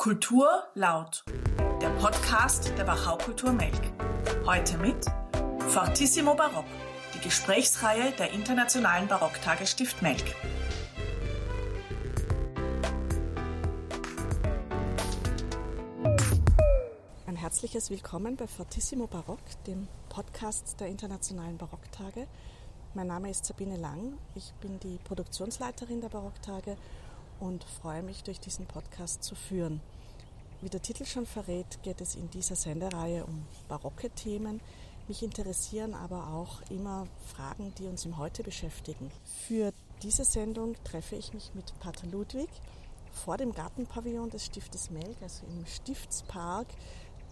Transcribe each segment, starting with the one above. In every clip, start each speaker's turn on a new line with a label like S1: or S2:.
S1: Kultur laut, der Podcast der Wachau-Kultur Melk. Heute mit Fortissimo Barock, die Gesprächsreihe der Internationalen Barocktage Stift Melk.
S2: Ein herzliches Willkommen bei Fortissimo Barock, dem Podcast der Internationalen Barocktage. Mein Name ist Sabine Lang, ich bin die Produktionsleiterin der Barocktage und freue mich, durch diesen Podcast zu führen. Wie der Titel schon verrät, geht es in dieser Sendereihe um barocke Themen. Mich interessieren aber auch immer Fragen, die uns im Heute beschäftigen. Für diese Sendung treffe ich mich mit Pater Ludwig vor dem Gartenpavillon des Stiftes Melk, also im Stiftspark,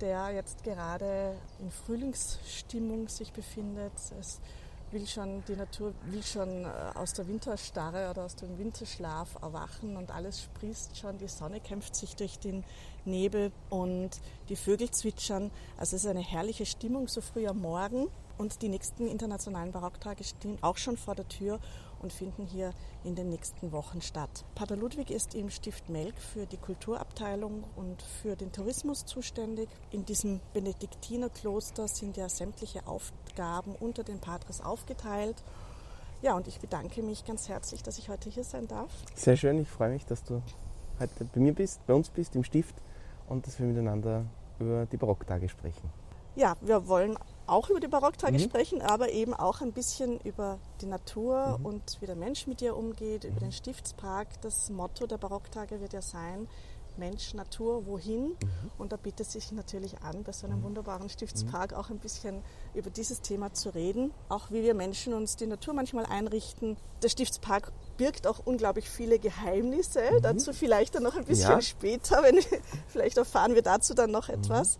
S2: der jetzt gerade in Frühlingsstimmung sich befindet. Es will schon, die Natur will schon äh, aus der Winterstarre oder aus dem Winterschlaf erwachen und alles sprießt schon, die Sonne kämpft sich durch den Nebel und die Vögel zwitschern. Also es ist eine herrliche Stimmung so früh am Morgen und die nächsten internationalen Barocktage stehen auch schon vor der Tür und finden hier in den nächsten Wochen statt. Pater Ludwig ist im Stift Melk für die Kulturabteilung und für den Tourismus zuständig. In diesem Benediktinerkloster sind ja sämtliche Aufgaben unter den Patres aufgeteilt. Ja, und ich bedanke mich ganz herzlich, dass ich heute hier sein darf.
S3: Sehr schön, ich freue mich, dass du heute bei mir bist, bei uns bist im Stift und dass wir miteinander über die Barocktage sprechen.
S2: Ja, wir wollen auch über die Barocktage mhm. sprechen, aber eben auch ein bisschen über die Natur mhm. und wie der Mensch mit ihr umgeht, über den Stiftspark. Das Motto der Barocktage wird ja sein, Mensch, Natur, wohin? Mhm. Und da bietet sich natürlich an, bei so einem mhm. wunderbaren Stiftspark auch ein bisschen über dieses Thema zu reden. Auch wie wir Menschen uns die Natur manchmal einrichten. Der Stiftspark birgt auch unglaublich viele Geheimnisse. Mhm. Dazu vielleicht dann noch ein bisschen ja. später, wenn vielleicht erfahren wir dazu dann noch etwas.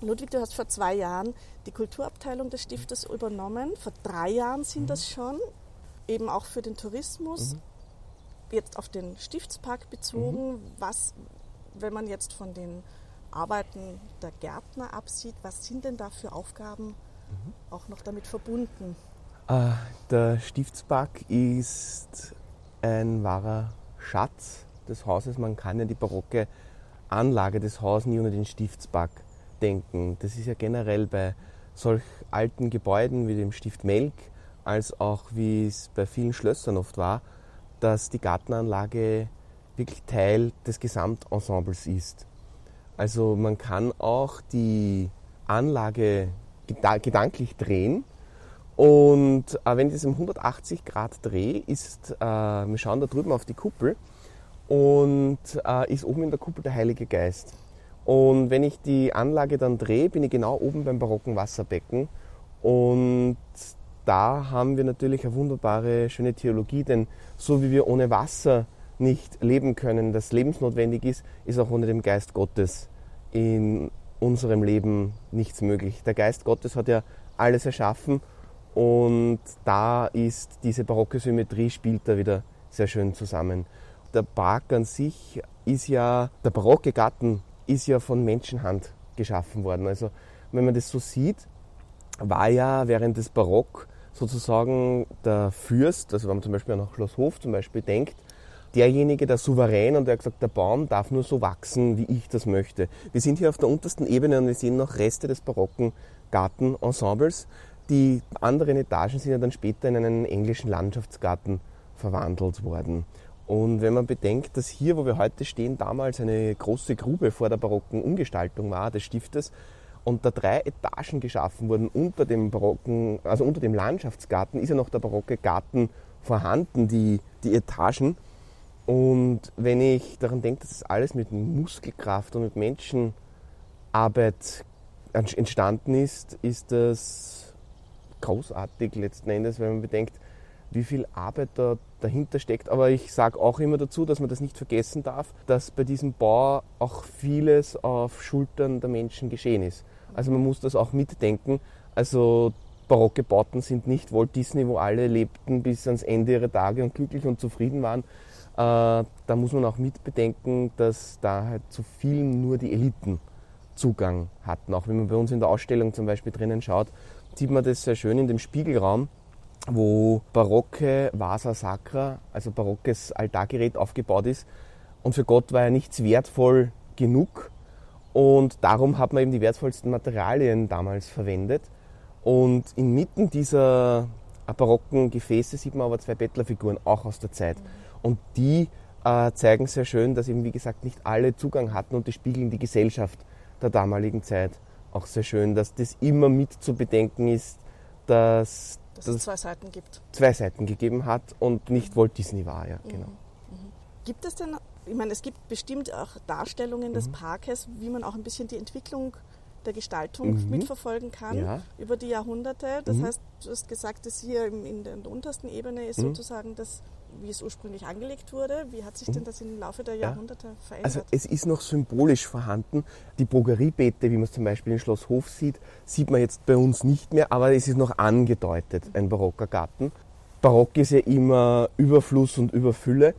S2: Ludwig, du hast vor zwei Jahren die Kulturabteilung des Stiftes übernommen. Vor drei Jahren sind mhm. das schon, eben auch für den Tourismus. Jetzt auf den Stiftspark bezogen. Mhm. Was, wenn man jetzt von den Arbeiten der Gärtner absieht, was sind denn da für Aufgaben mhm. auch noch damit verbunden?
S3: Äh, der Stiftspark ist ein wahrer Schatz des Hauses. Man kann ja die barocke Anlage des Hauses nie ohne den Stiftspark denken. Das ist ja generell bei solch alten Gebäuden wie dem Stift Melk, als auch wie es bei vielen Schlössern oft war, dass die Gartenanlage wirklich Teil des Gesamtensembles ist. Also man kann auch die Anlage gedanklich drehen und äh, wenn ich das um 180 Grad drehe, ist, äh, wir schauen da drüben auf die Kuppel und äh, ist oben in der Kuppel der Heilige Geist. Und wenn ich die Anlage dann drehe, bin ich genau oben beim barocken Wasserbecken. Und da haben wir natürlich eine wunderbare, schöne Theologie, denn so wie wir ohne Wasser nicht leben können, das lebensnotwendig ist, ist auch ohne den Geist Gottes in unserem Leben nichts möglich. Der Geist Gottes hat ja alles erschaffen und da ist diese barocke Symmetrie spielt da wieder sehr schön zusammen. Der Park an sich ist ja der barocke Garten ist ja von Menschenhand geschaffen worden. Also wenn man das so sieht, war ja während des Barock sozusagen der Fürst, also wenn man zum Beispiel nach Schloss Hof zum Beispiel denkt, derjenige, der Souverän und der hat gesagt, der Baum darf nur so wachsen, wie ich das möchte. Wir sind hier auf der untersten Ebene und wir sehen noch Reste des barocken Gartenensembles. Die anderen Etagen sind ja dann später in einen englischen Landschaftsgarten verwandelt worden. Und wenn man bedenkt, dass hier, wo wir heute stehen, damals eine große Grube vor der barocken Umgestaltung war des Stiftes und da drei Etagen geschaffen wurden unter dem barocken, also unter dem Landschaftsgarten, ist ja noch der barocke Garten vorhanden, die, die Etagen. Und wenn ich daran denke, dass das alles mit Muskelkraft und mit Menschenarbeit entstanden ist, ist das großartig letzten Endes, wenn man bedenkt, wie viel Arbeit da dahinter steckt. Aber ich sage auch immer dazu, dass man das nicht vergessen darf, dass bei diesem Bau auch vieles auf Schultern der Menschen geschehen ist. Also man muss das auch mitdenken. Also barocke Bauten sind nicht Walt Disney, wo alle lebten bis ans Ende ihrer Tage und glücklich und zufrieden waren. Äh, da muss man auch mitbedenken, dass da halt zu vielen nur die Eliten Zugang hatten. Auch wenn man bei uns in der Ausstellung zum Beispiel drinnen schaut, sieht man das sehr schön in dem Spiegelraum wo barocke Vasa Sacra, also barockes Altargerät aufgebaut ist. Und für Gott war ja nichts wertvoll genug. Und darum hat man eben die wertvollsten Materialien damals verwendet. Und inmitten dieser barocken Gefäße sieht man aber zwei Bettlerfiguren, auch aus der Zeit. Und die äh, zeigen sehr schön, dass eben, wie gesagt, nicht alle Zugang hatten und die spiegeln die Gesellschaft der damaligen Zeit auch sehr schön, dass das immer mit zu bedenken ist, dass,
S2: dass es zwei Seiten gibt.
S3: Zwei Seiten gegeben hat und nicht Walt Disney war, ja, genau.
S2: Mhm. mhm. Gibt es denn, ich meine, es gibt bestimmt auch Darstellungen des mhm. Parkes, wie man auch ein bisschen die Entwicklung der Gestaltung mhm. mitverfolgen kann ja. über die Jahrhunderte. Das mhm. heißt, du hast gesagt, dass hier in der untersten Ebene ist mhm. sozusagen das wie es ursprünglich angelegt wurde. Wie hat sich denn das im Laufe der Jahrhunderte ja. verändert?
S3: Also es ist noch symbolisch vorhanden. Die Drogeriebeete, wie man es zum Beispiel in Schloss Hof sieht, sieht man jetzt bei uns nicht mehr, aber es ist noch angedeutet, ein barocker Garten. Barock ist ja immer Überfluss und Überfülle.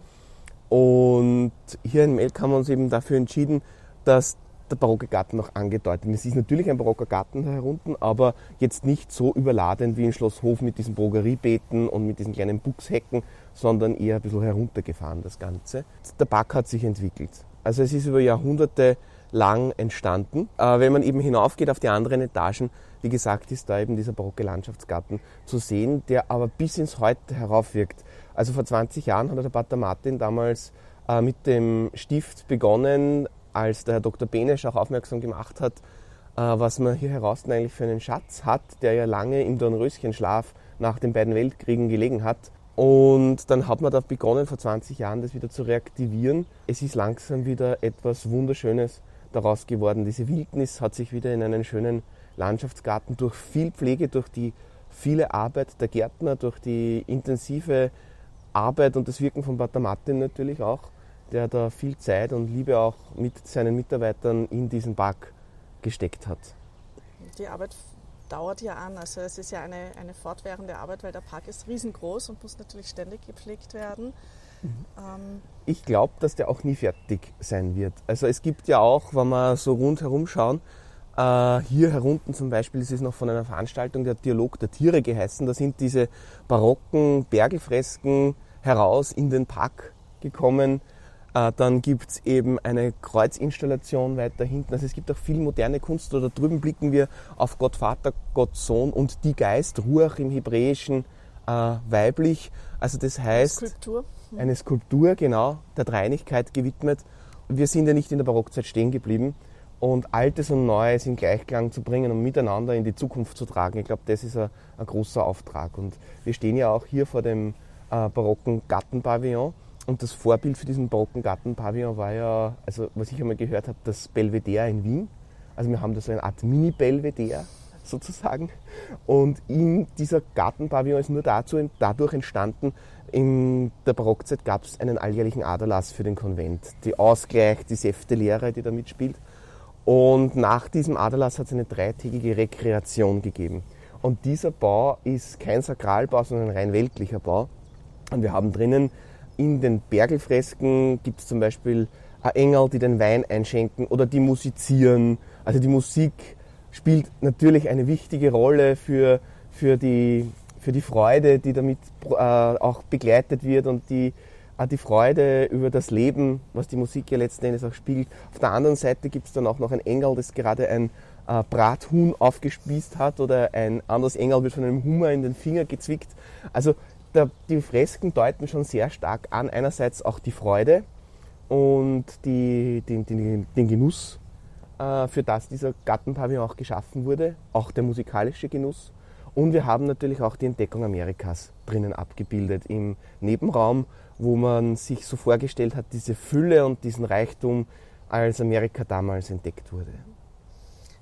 S3: Und hier in Melk haben wir uns eben dafür entschieden, dass der barocke Garten noch angedeutet. Es ist natürlich ein barocker Garten herunten, aber jetzt nicht so überladend wie in Schloss Hof mit diesen Drogeriebeeten und mit diesen kleinen Buchshecken, sondern eher ein bisschen heruntergefahren, das Ganze. Der Park hat sich entwickelt. Also es ist über Jahrhunderte lang entstanden. Wenn man eben hinaufgeht auf die anderen Etagen, wie gesagt, ist da eben dieser barocke Landschaftsgarten zu sehen, der aber bis ins Heute heraufwirkt. Also vor 20 Jahren hat der Pater Martin damals äh, mit dem Stift begonnen, als der Herr Dr. Benesch auch aufmerksam gemacht hat, äh, was man hier heraus eigentlich für einen Schatz hat, der ja lange im Dornröschenschlaf nach den beiden Weltkriegen gelegen hat. Und dann hat man da begonnen, vor 20 Jahren das wieder zu reaktivieren. Es ist langsam wieder etwas Wunderschönes daraus geworden. Diese Wildnis hat sich wieder in einen schönen Landschaftsgarten durch viel Pflege, durch die viele Arbeit der Gärtner, durch die intensive Arbeit und das Wirken von Pater Martin natürlich auch der da viel Zeit und Liebe auch mit seinen Mitarbeitern in diesen Park gesteckt hat.
S2: Die Arbeit dauert ja an, also es ist ja eine, eine fortwährende Arbeit, weil der Park ist riesengroß und muss natürlich ständig gepflegt werden.
S3: Mhm. Ähm ich glaube, dass der auch nie fertig sein wird. Also es gibt ja auch, wenn wir so rundherum schauen, äh, hier herunten zum Beispiel, ist noch von einer Veranstaltung, der Dialog der Tiere geheißen, da sind diese barocken Bergelfresken heraus in den Park gekommen, äh, dann gibt es eben eine Kreuzinstallation weiter hinten. Also es gibt auch viel moderne Kunst. Oder drüben blicken wir auf Gott Vater, Gott Sohn und die Geist, Ruach im Hebräischen äh, weiblich. Also das heißt
S2: Skulptur.
S3: Mhm. eine Skulptur, genau, der Dreinigkeit gewidmet. Wir sind ja nicht in der Barockzeit stehen geblieben. Und Altes und Neues in Gleichklang zu bringen und miteinander in die Zukunft zu tragen, ich glaube, das ist ein, ein, großer Auftrag. Und wir stehen ja auch hier vor dem äh, barocken Gartenpavillon und das Vorbild für diesen barocken Gartenpavillon war ja, also was ich einmal gehört habe, das Belvedere in Wien. Also wir haben da so eine Art Mini-Belvedere sozusagen. Und in dieser Gartenpavillon ist nur dazu, dadurch entstanden, in der Barockzeit gab es einen alljährlichen Aderlass für den Konvent. Die Ausgleich, die Säftelehre, die da mitspielt. Und nach diesem Aderlass hat es eine dreitägige Rekreation gegeben. Und dieser Bau ist kein Sakralbau, sondern ein rein weltlicher Bau. Und wir haben drinnen in den Bergelfresken gibt es zum Beispiel Engel, die den Wein einschenken oder die musizieren. Also die Musik spielt natürlich eine wichtige Rolle für, für, die, für die Freude, die damit äh, auch begleitet wird und die, äh, die Freude über das Leben, was die Musik ja letzten Endes auch spielt. Auf der anderen Seite gibt es dann auch noch ein Engel, das gerade ein äh, Brathuhn aufgespießt hat oder ein anderes Engel wird von einem Hummer in den Finger gezwickt. Also der, die Fresken deuten schon sehr stark an, einerseits auch die Freude und die, den, den, den Genuss, äh, für das dieser Gartenpavillon auch geschaffen wurde, auch der musikalische Genuss. Und wir haben natürlich auch die Entdeckung Amerikas drinnen abgebildet im Nebenraum, wo man sich so vorgestellt hat, diese Fülle und diesen Reichtum, als Amerika damals entdeckt wurde.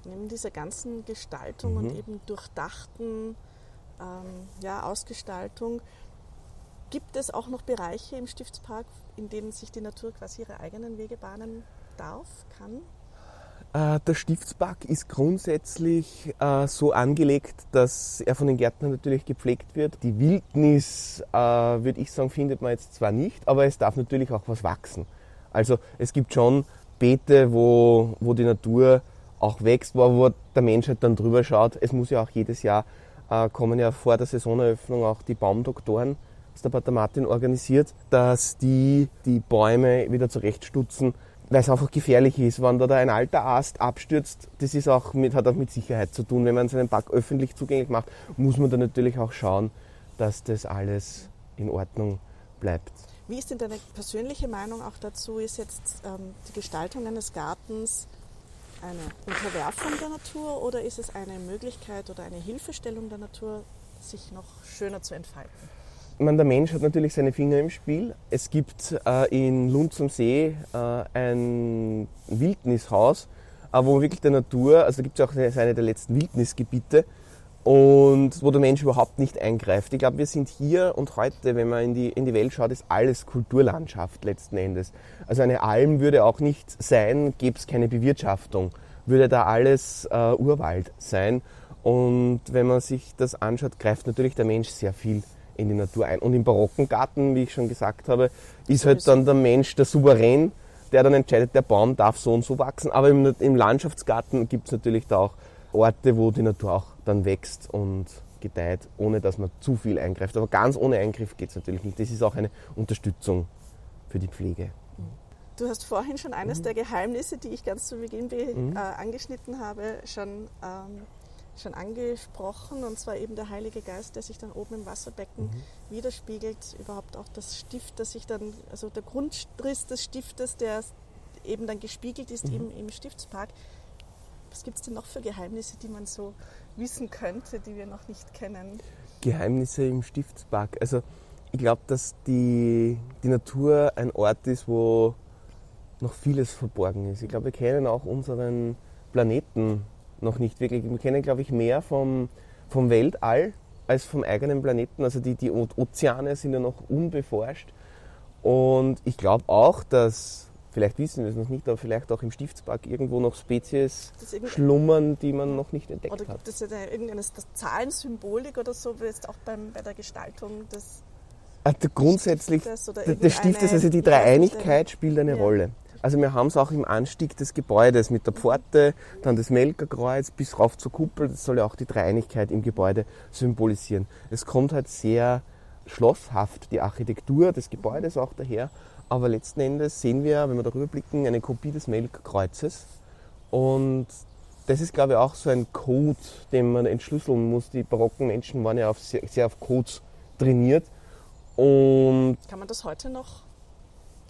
S2: Neben dieser ganzen Gestaltung mhm. und eben durchdachten ähm, ja, Ausgestaltung Gibt es auch noch Bereiche im Stiftspark, in denen sich die Natur quasi ihre eigenen Wege bahnen darf, kann?
S3: Äh, der Stiftspark ist grundsätzlich äh, so angelegt, dass er von den Gärtnern natürlich gepflegt wird. Die Wildnis, äh, würde ich sagen, findet man jetzt zwar nicht, aber es darf natürlich auch was wachsen. Also es gibt schon Beete, wo, wo die Natur auch wächst, wo, wo der Mensch halt dann drüber schaut. Es muss ja auch jedes Jahr kommen ja vor der Saisoneröffnung auch die Baumdoktoren das der Pater Martin organisiert, dass die die Bäume wieder zurechtstutzen, weil es einfach gefährlich ist. Wenn da, da ein alter Ast abstürzt, das ist auch mit, hat auch mit Sicherheit zu tun. Wenn man seinen Park öffentlich zugänglich macht, muss man da natürlich auch schauen, dass das alles in Ordnung bleibt.
S2: Wie ist denn deine persönliche Meinung auch dazu? Ist jetzt ähm, die Gestaltung eines Gartens eine Unterwerfung der Natur oder ist es eine Möglichkeit oder eine Hilfestellung der Natur, sich noch schöner zu entfalten?
S3: Meine, der Mensch hat natürlich seine Finger im Spiel. Es gibt äh, in Lund am See äh, ein Wildnishaus, äh, wo wirklich der Natur, also da gibt es auch eine der letzten Wildnisgebiete, und wo der Mensch überhaupt nicht eingreift. Ich glaube, wir sind hier und heute, wenn man in die, in die Welt schaut, ist alles Kulturlandschaft letzten Endes. Also eine Alm würde auch nicht sein, gäbe es keine Bewirtschaftung, würde da alles äh, Urwald sein. Und wenn man sich das anschaut, greift natürlich der Mensch sehr viel in die Natur ein. Und im barocken Garten, wie ich schon gesagt habe, ist halt dann der Mensch der Souverän, der dann entscheidet, der Baum darf so und so wachsen. Aber im, im Landschaftsgarten gibt es natürlich da auch Orte, wo die Natur auch dann wächst und gedeiht, ohne dass man zu viel eingreift. Aber ganz ohne Eingriff geht es natürlich nicht. Das ist auch eine Unterstützung für die Pflege.
S2: Du hast vorhin schon eines mhm. der Geheimnisse, die ich ganz zu Beginn mhm. äh, angeschnitten habe, schon ähm, schon angesprochen, und zwar eben der Heilige Geist, der sich dann oben im Wasserbecken mhm. widerspiegelt, überhaupt auch das Stift, das sich dann, also der Grundriss des Stiftes, der eben dann gespiegelt ist mhm. im, im Stiftspark. Was gibt es denn noch für Geheimnisse, die man so wissen könnte, die wir noch nicht kennen?
S3: Geheimnisse im Stiftspark. Also ich glaube, dass die, die Natur ein Ort ist, wo noch vieles verborgen ist. Ich glaube, wir kennen auch unseren Planeten noch nicht wirklich. Wir kennen, glaube ich, mehr vom, vom Weltall als vom eigenen Planeten. Also die, die Ozeane sind ja noch unbeforscht. Und ich glaube auch, dass, vielleicht wissen wir es noch nicht, aber vielleicht auch im Stiftspark irgendwo noch Spezies schlummern, die man noch nicht entdeckt
S2: oder
S3: hat.
S2: Oder gibt es ja irgendeine Zahlensymbolik oder so, wie jetzt auch beim, bei der Gestaltung des
S3: also grundsätzlich, Stiftes, des Stiftes, also die Dreieinigkeit spielt eine ja. Rolle. Also wir haben es auch im Anstieg des Gebäudes mit der Pforte, dann das Melkerkreuz bis rauf zur Kuppel. Das soll ja auch die Dreieinigkeit im Gebäude symbolisieren. Es kommt halt sehr schlosshaft die Architektur des Gebäudes auch daher. Aber letzten Endes sehen wir, wenn wir darüber blicken, eine Kopie des Melkkreuzes. Und das ist, glaube ich, auch so ein Code, den man entschlüsseln muss. Die barocken Menschen waren ja auf sehr, sehr auf Codes trainiert. Und
S2: Kann man das heute noch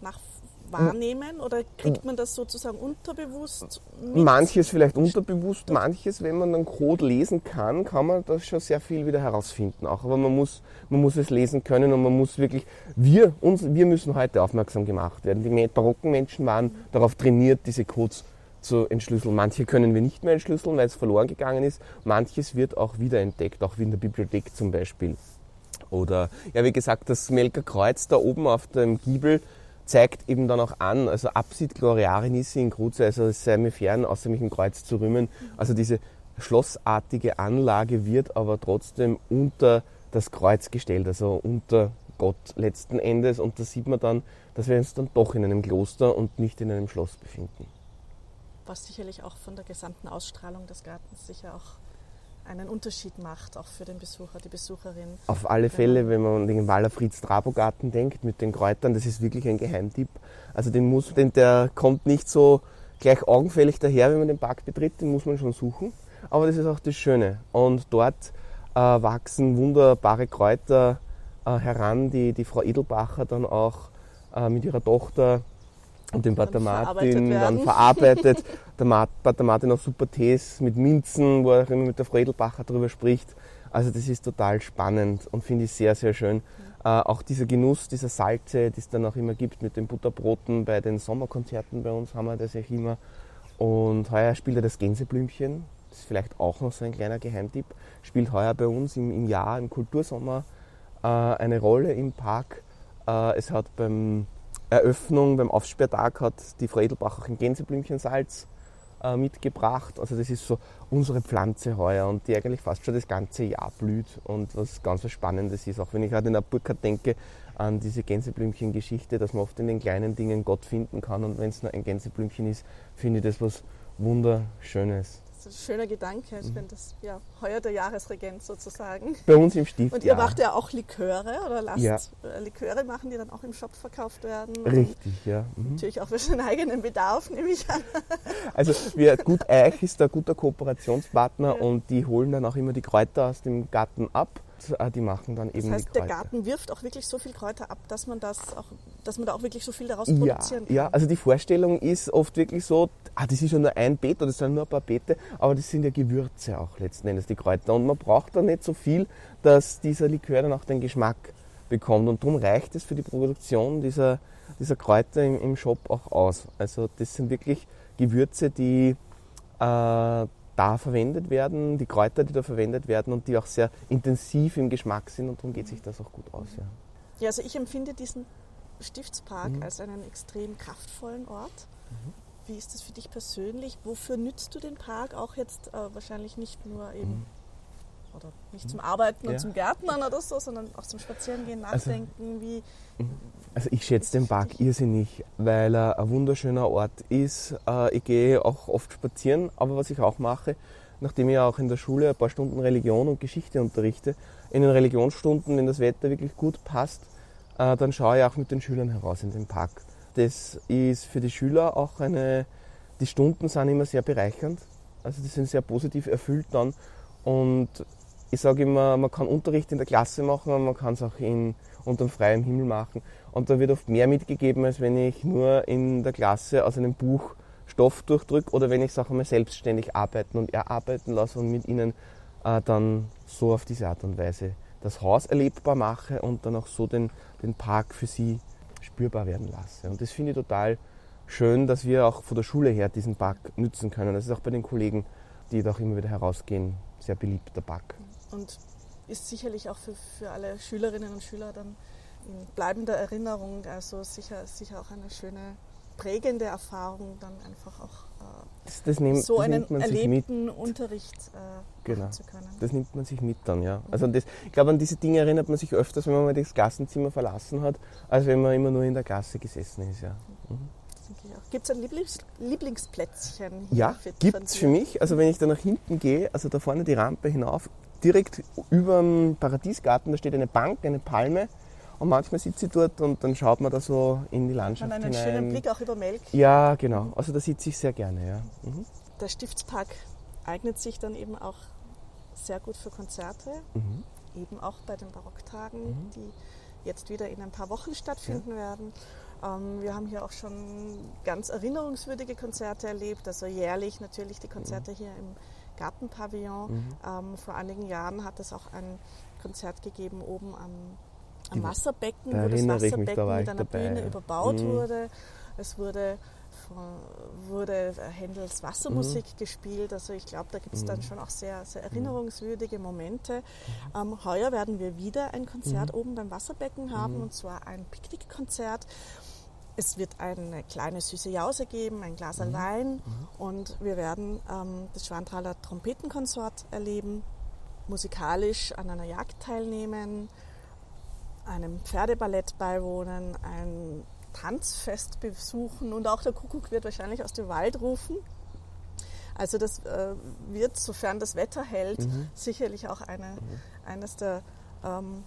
S2: nachvollziehen? Wahrnehmen oder kriegt man das sozusagen unterbewusst?
S3: Mit? Manches vielleicht unterbewusst, manches, wenn man einen Code lesen kann, kann man das schon sehr viel wieder herausfinden. Auch, aber man muss, man muss es lesen können und man muss wirklich, wir, uns, wir müssen heute aufmerksam gemacht werden. Die barocken Menschen waren darauf trainiert, diese Codes zu entschlüsseln. Manche können wir nicht mehr entschlüsseln, weil es verloren gegangen ist. Manches wird auch wiederentdeckt, auch wie in der Bibliothek zum Beispiel. Oder, ja, wie gesagt, das Melker Kreuz da oben auf dem Giebel, zeigt eben dann auch an, also Absit gloriarinisse in Kruze, also es sei mir fern, außer mich im Kreuz zu rühmen. Also diese schlossartige Anlage wird aber trotzdem unter das Kreuz gestellt, also unter Gott letzten Endes. Und da sieht man dann, dass wir uns dann doch in einem Kloster und nicht in einem Schloss befinden.
S2: Was sicherlich auch von der gesamten Ausstrahlung des Gartens sicher auch einen Unterschied macht, auch für den Besucher, die Besucherin.
S3: Auf alle Fälle, wenn man an den Waller Fritz Trabogarten denkt mit den Kräutern, das ist wirklich ein Geheimtipp. Also den muss, den, der kommt nicht so gleich augenfällig daher, wenn man den Park betritt, den muss man schon suchen. Aber das ist auch das Schöne. Und dort äh, wachsen wunderbare Kräuter äh, heran, die die Frau Edelbacher dann auch äh, mit ihrer Tochter und den Pater Martin dann verarbeitet. der Pater Martin auch super Tees mit Minzen, wo er immer mit der Fredelbacher darüber spricht. Also das ist total spannend und finde ich sehr, sehr schön. Äh, auch dieser Genuss dieser Salze, die es dann auch immer gibt mit den Butterbroten bei den Sommerkonzerten bei uns haben wir das ja immer. Und heuer spielt er das Gänseblümchen. Das ist vielleicht auch noch so ein kleiner Geheimtipp. Spielt heuer bei uns im, im Jahr, im Kultursommer, äh, eine Rolle im Park. Äh, es hat beim Eröffnung, beim Aufsperrtag hat die Frau Edelbach auch ein Gänseblümchensalz äh, mitgebracht. Also das ist so unsere Pflanze heuer und die eigentlich fast schon das ganze Jahr blüht und was ganz was Spannendes ist. Auch wenn ich gerade in der Burkhardt denke an diese Gänseblümchen-Geschichte, dass man oft in den kleinen Dingen Gott finden kann und wenn es nur ein Gänseblümchen ist, finde ich das was Wunderschönes.
S2: Ist ein schöner Gedanke. Ich mhm. finde das ja heuer der Jahresregent sozusagen.
S3: Bei uns im Stift.
S2: Und ihr ja. macht ja auch Liköre oder lasst ja. Äh, Liköre machen, die dann auch im Shop verkauft werden.
S3: Richtig, ja.
S2: Mhm. Natürlich auch für seinen eigenen Bedarf, nehme ich an.
S3: Also wir, Gut Eich ist ein guter Kooperationspartner ja. und die holen dann auch immer die Kräuter aus dem Garten ab äh, die machen dann eben
S2: das heißt, der Garten wirft auch wirklich so viel Kräuter ab, dass man das auch, dass man da auch wirklich so viel daraus produzieren
S3: kann. Ja, also die Vorstellung ist oft wirklich so, ah, das ist ja nur ein Beet oder das sind nur ein paar Beete, aber das sind ja Gewürze auch letzten Endes, die Kräuter. Und man braucht da nicht so viel, dass dieser Likör dann auch den Geschmack bekommt. Und darum reicht es für die Produktion dieser, dieser Kräuter im, im Shop auch aus. Also das sind wirklich Gewürze, die äh, da verwendet werden, die Kräuter, die da verwendet werden und die auch sehr intensiv im Geschmack sind und darum geht sich das auch gut aus. Ja,
S2: ja also ich empfinde diesen Stiftspark mhm. als einen extrem kraftvollen Ort. Mhm. Wie ist das für dich persönlich? Wofür nützt du den Park? Auch jetzt äh, wahrscheinlich nicht nur eben mhm oder nicht zum Arbeiten ja. und zum Gärtnern oder so, sondern auch zum Spazierengehen, also, Nachdenken, also, wie.
S3: Mhm. Also ich schätze den Park irrsinnig, weil er ein wunderschöner Ort ist. Äh, ich gehe auch oft spazieren, aber was ich auch mache, nachdem ich auch in der Schule ein paar Stunden Religion und Geschichte unterrichte, in den Religionsstunden, wenn das Wetter wirklich gut passt, äh, dann schaue ich auch mit den Schülern heraus in den Park. Das ist für die Schüler auch eine, die Stunden sind immer sehr bereichernd. Also die sind sehr positiv erfüllt dann und ich sage immer, man kann Unterricht in der Klasse machen, aber man kann es auch in, unter freiem Himmel machen. Und da wird oft mehr mitgegeben, als wenn ich nur in der Klasse aus einem Buch Stoff durchdrücke oder wenn ich es auch einmal selbstständig arbeiten und erarbeiten lasse und mit ihnen äh, dann so auf diese Art und Weise das Haus erlebbar mache und dann auch so den, den Park für sie spürbar werden lasse. Und das finde ich total schön, dass wir auch von der Schule her diesen Park nützen können. Das ist auch bei den Kollegen, die da auch immer wieder herausgehen, sehr beliebt, der Park
S2: und ist sicherlich auch für, für alle Schülerinnen und Schüler dann in bleibender Erinnerung, also sicher, sicher auch eine schöne prägende Erfahrung, dann einfach auch äh,
S3: das, das nehm,
S2: so einen erlebten Unterricht äh,
S3: genau.
S2: zu können.
S3: Das nimmt man sich mit dann, ja. Also das, ich glaube, an diese Dinge erinnert man sich öfters, wenn man mal das Klassenzimmer verlassen hat, als wenn man immer nur in der Klasse gesessen ist, ja. Mhm.
S2: Gibt es ein Lieblings Lieblingsplätzchen?
S3: Ja, gibt es für mich. Also wenn ich da nach hinten gehe, also da vorne die Rampe hinauf, direkt über dem Paradiesgarten, da steht eine Bank, eine Palme. Und manchmal sitze ich dort und dann schaut man da so in die Landschaft
S2: Man
S3: einen
S2: hinein. schönen Blick auch über Melk.
S3: Ja, genau. Also da sitze ich sehr gerne, ja. Mhm.
S2: Der Stiftspark eignet sich dann eben auch sehr gut für Konzerte, mhm. eben auch bei den Barocktagen, mhm. die jetzt wieder in ein paar Wochen stattfinden ja. werden. Ähm, wir haben hier auch schon ganz erinnerungswürdige Konzerte erlebt, also jährlich natürlich die Konzerte mhm. hier im Gartenpavillon. Mhm. Ähm, vor einigen Jahren hat es auch ein Konzert gegeben oben am, am Wasserbecken,
S3: da
S2: wo das
S3: Wasserbecken da
S2: mit einer dabei, Bühne ja. überbaut mhm. wurde. Es wurde, wurde Händels Wassermusik mhm. gespielt. Also ich glaube, da gibt es dann mhm. schon auch sehr, sehr erinnerungswürdige Momente. Mhm. Ähm, heuer werden wir wieder ein Konzert mhm. oben beim Wasserbecken haben, und zwar ein Picknickkonzert. Es wird eine kleine süße Jause geben, ein Glas mhm. Wein mhm. und wir werden ähm, das Schwantraler Trompetenkonsort erleben, musikalisch an einer Jagd teilnehmen, einem Pferdeballett beiwohnen, ein Tanzfest besuchen und auch der Kuckuck wird wahrscheinlich aus dem Wald rufen. Also das äh, wird, sofern das Wetter hält, mhm. sicherlich auch eine, mhm. eines der ähm,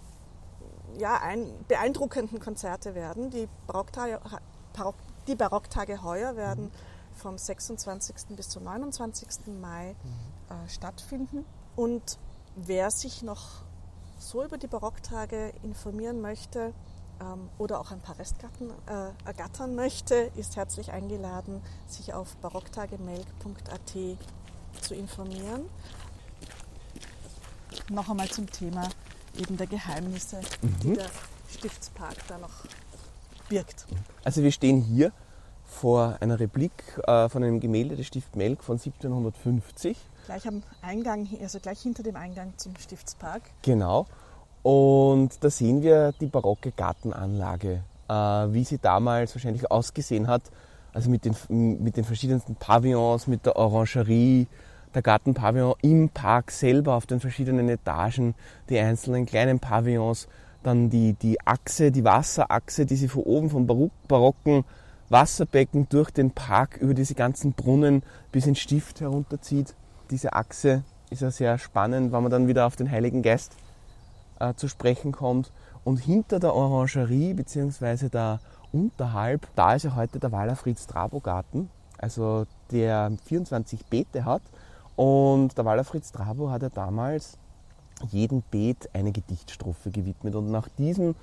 S2: ja, ein, beeindruckenden Konzerte werden. Die Barocktage, Barock, die Barocktage heuer werden mhm. vom 26. bis zum 29. Mai mhm. äh, stattfinden. Und wer sich noch so über die Barocktage informieren möchte ähm, oder auch ein paar Restgarten äh, ergattern möchte, ist herzlich eingeladen, sich auf barocktagemelk.at zu informieren. Noch einmal zum Thema eben der Geheimnisse, mhm. die der Stiftspark da noch birgt.
S3: Also wir stehen hier vor einer Replik äh, von einem Gemälde des Stift Melk von 1750.
S2: Gleich am Eingang, also gleich hinter dem Eingang zum Stiftspark.
S3: Genau. Und da sehen wir die barocke Gartenanlage, äh, wie sie damals wahrscheinlich ausgesehen hat. Also mit den, mit den verschiedensten Pavillons, mit der Orangerie, der Gartenpavillon im Park selber auf den verschiedenen Etagen, die einzelnen kleinen Pavillons, dann die, die Achse, die Wasserachse, die sie von oben vom barocken Wasserbecken durch den Park über diese ganzen Brunnen bis ins Stift herunterzieht. diese Achse ist ja sehr spannend, wenn man dann wieder auf den Heiligen Geist äh, zu sprechen kommt. Und hinter der Orangerie bzw. da unterhalb, da ist ja heute der Waller Fritz Trabo Garten, also der 24 Beete hat. Und der Waller Fritz Trabo hat ja damals jedem Beet eine Gedichtstrophe gewidmet. Und nach diesem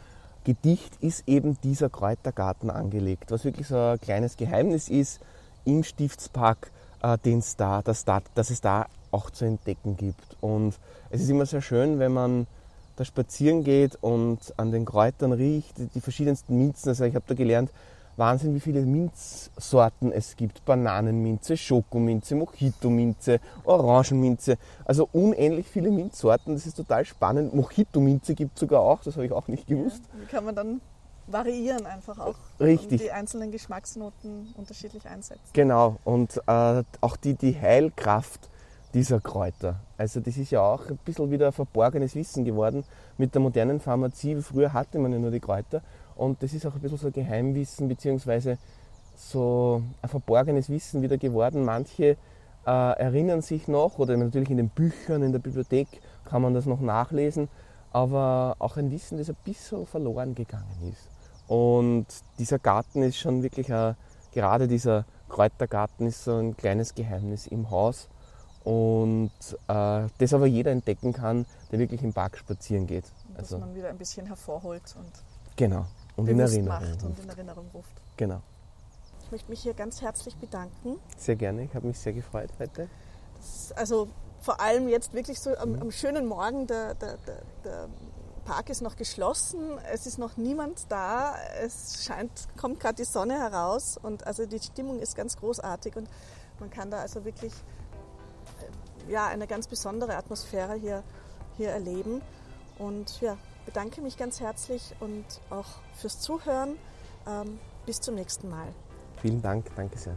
S3: Gedicht ist eben dieser Kräutergarten angelegt, was wirklich so ein kleines Geheimnis ist im Stiftspark, äh, den's da, dass, da, dass es da auch zu entdecken gibt. Und es ist immer sehr schön, wenn man da spazieren geht und an den Kräutern riecht, die verschiedensten Minzen. Also ich habe da gelernt, Wahnsinn, wie viele Minzsorten es gibt. Bananenminze, Schokominze, Mojito-Minze, Orangenminze. Also unendlich viele Minzsorten. Das ist total spannend. Mojito-Minze gibt es sogar auch, das habe ich auch nicht gewusst.
S2: Ja, die kann man dann variieren einfach auch.
S3: Richtig.
S2: Und die einzelnen Geschmacksnoten unterschiedlich einsetzen.
S3: Genau. Und äh, auch die, die Heilkraft dieser Kräuter. Also das ist ja auch ein bisschen wieder verborgenes Wissen geworden mit der modernen Pharmazie. Früher hatte man ja nur die Kräuter und das ist auch ein bisschen so ein Geheimwissen beziehungsweise so ein verborgenes Wissen wieder geworden. Manche äh, erinnern sich noch oder natürlich in den Büchern, in der Bibliothek kann man das noch nachlesen, aber auch ein Wissen, das ein bisschen verloren gegangen ist. Und dieser Garten ist schon wirklich, ein, gerade dieser Kräutergarten ist so ein kleines Geheimnis im Haus und äh, das aber jeder entdecken kann, der wirklich im Park spazieren geht.
S2: Dass also, man wieder ein bisschen hervorholt und
S3: genau
S2: und in Erinnerung macht und in Erinnerung ruft.
S3: Genau.
S2: Ich möchte mich hier ganz herzlich bedanken.
S3: Sehr gerne, ich habe mich sehr gefreut heute.
S2: Also vor allem jetzt wirklich so am, am schönen Morgen, der, der, der, der, Park ist noch geschlossen, es ist noch niemand da, es scheint, kommt gerade die Sonne heraus und also die Stimmung ist ganz großartig und man kann da also wirklich äh, ja, eine ganz besondere Atmosphäre hier, hier erleben. Und ja, bedanke mich ganz herzlich und auch fürs Zuhören. Ähm, bis zum nächsten Mal.
S3: Vielen Dank, danke sehr.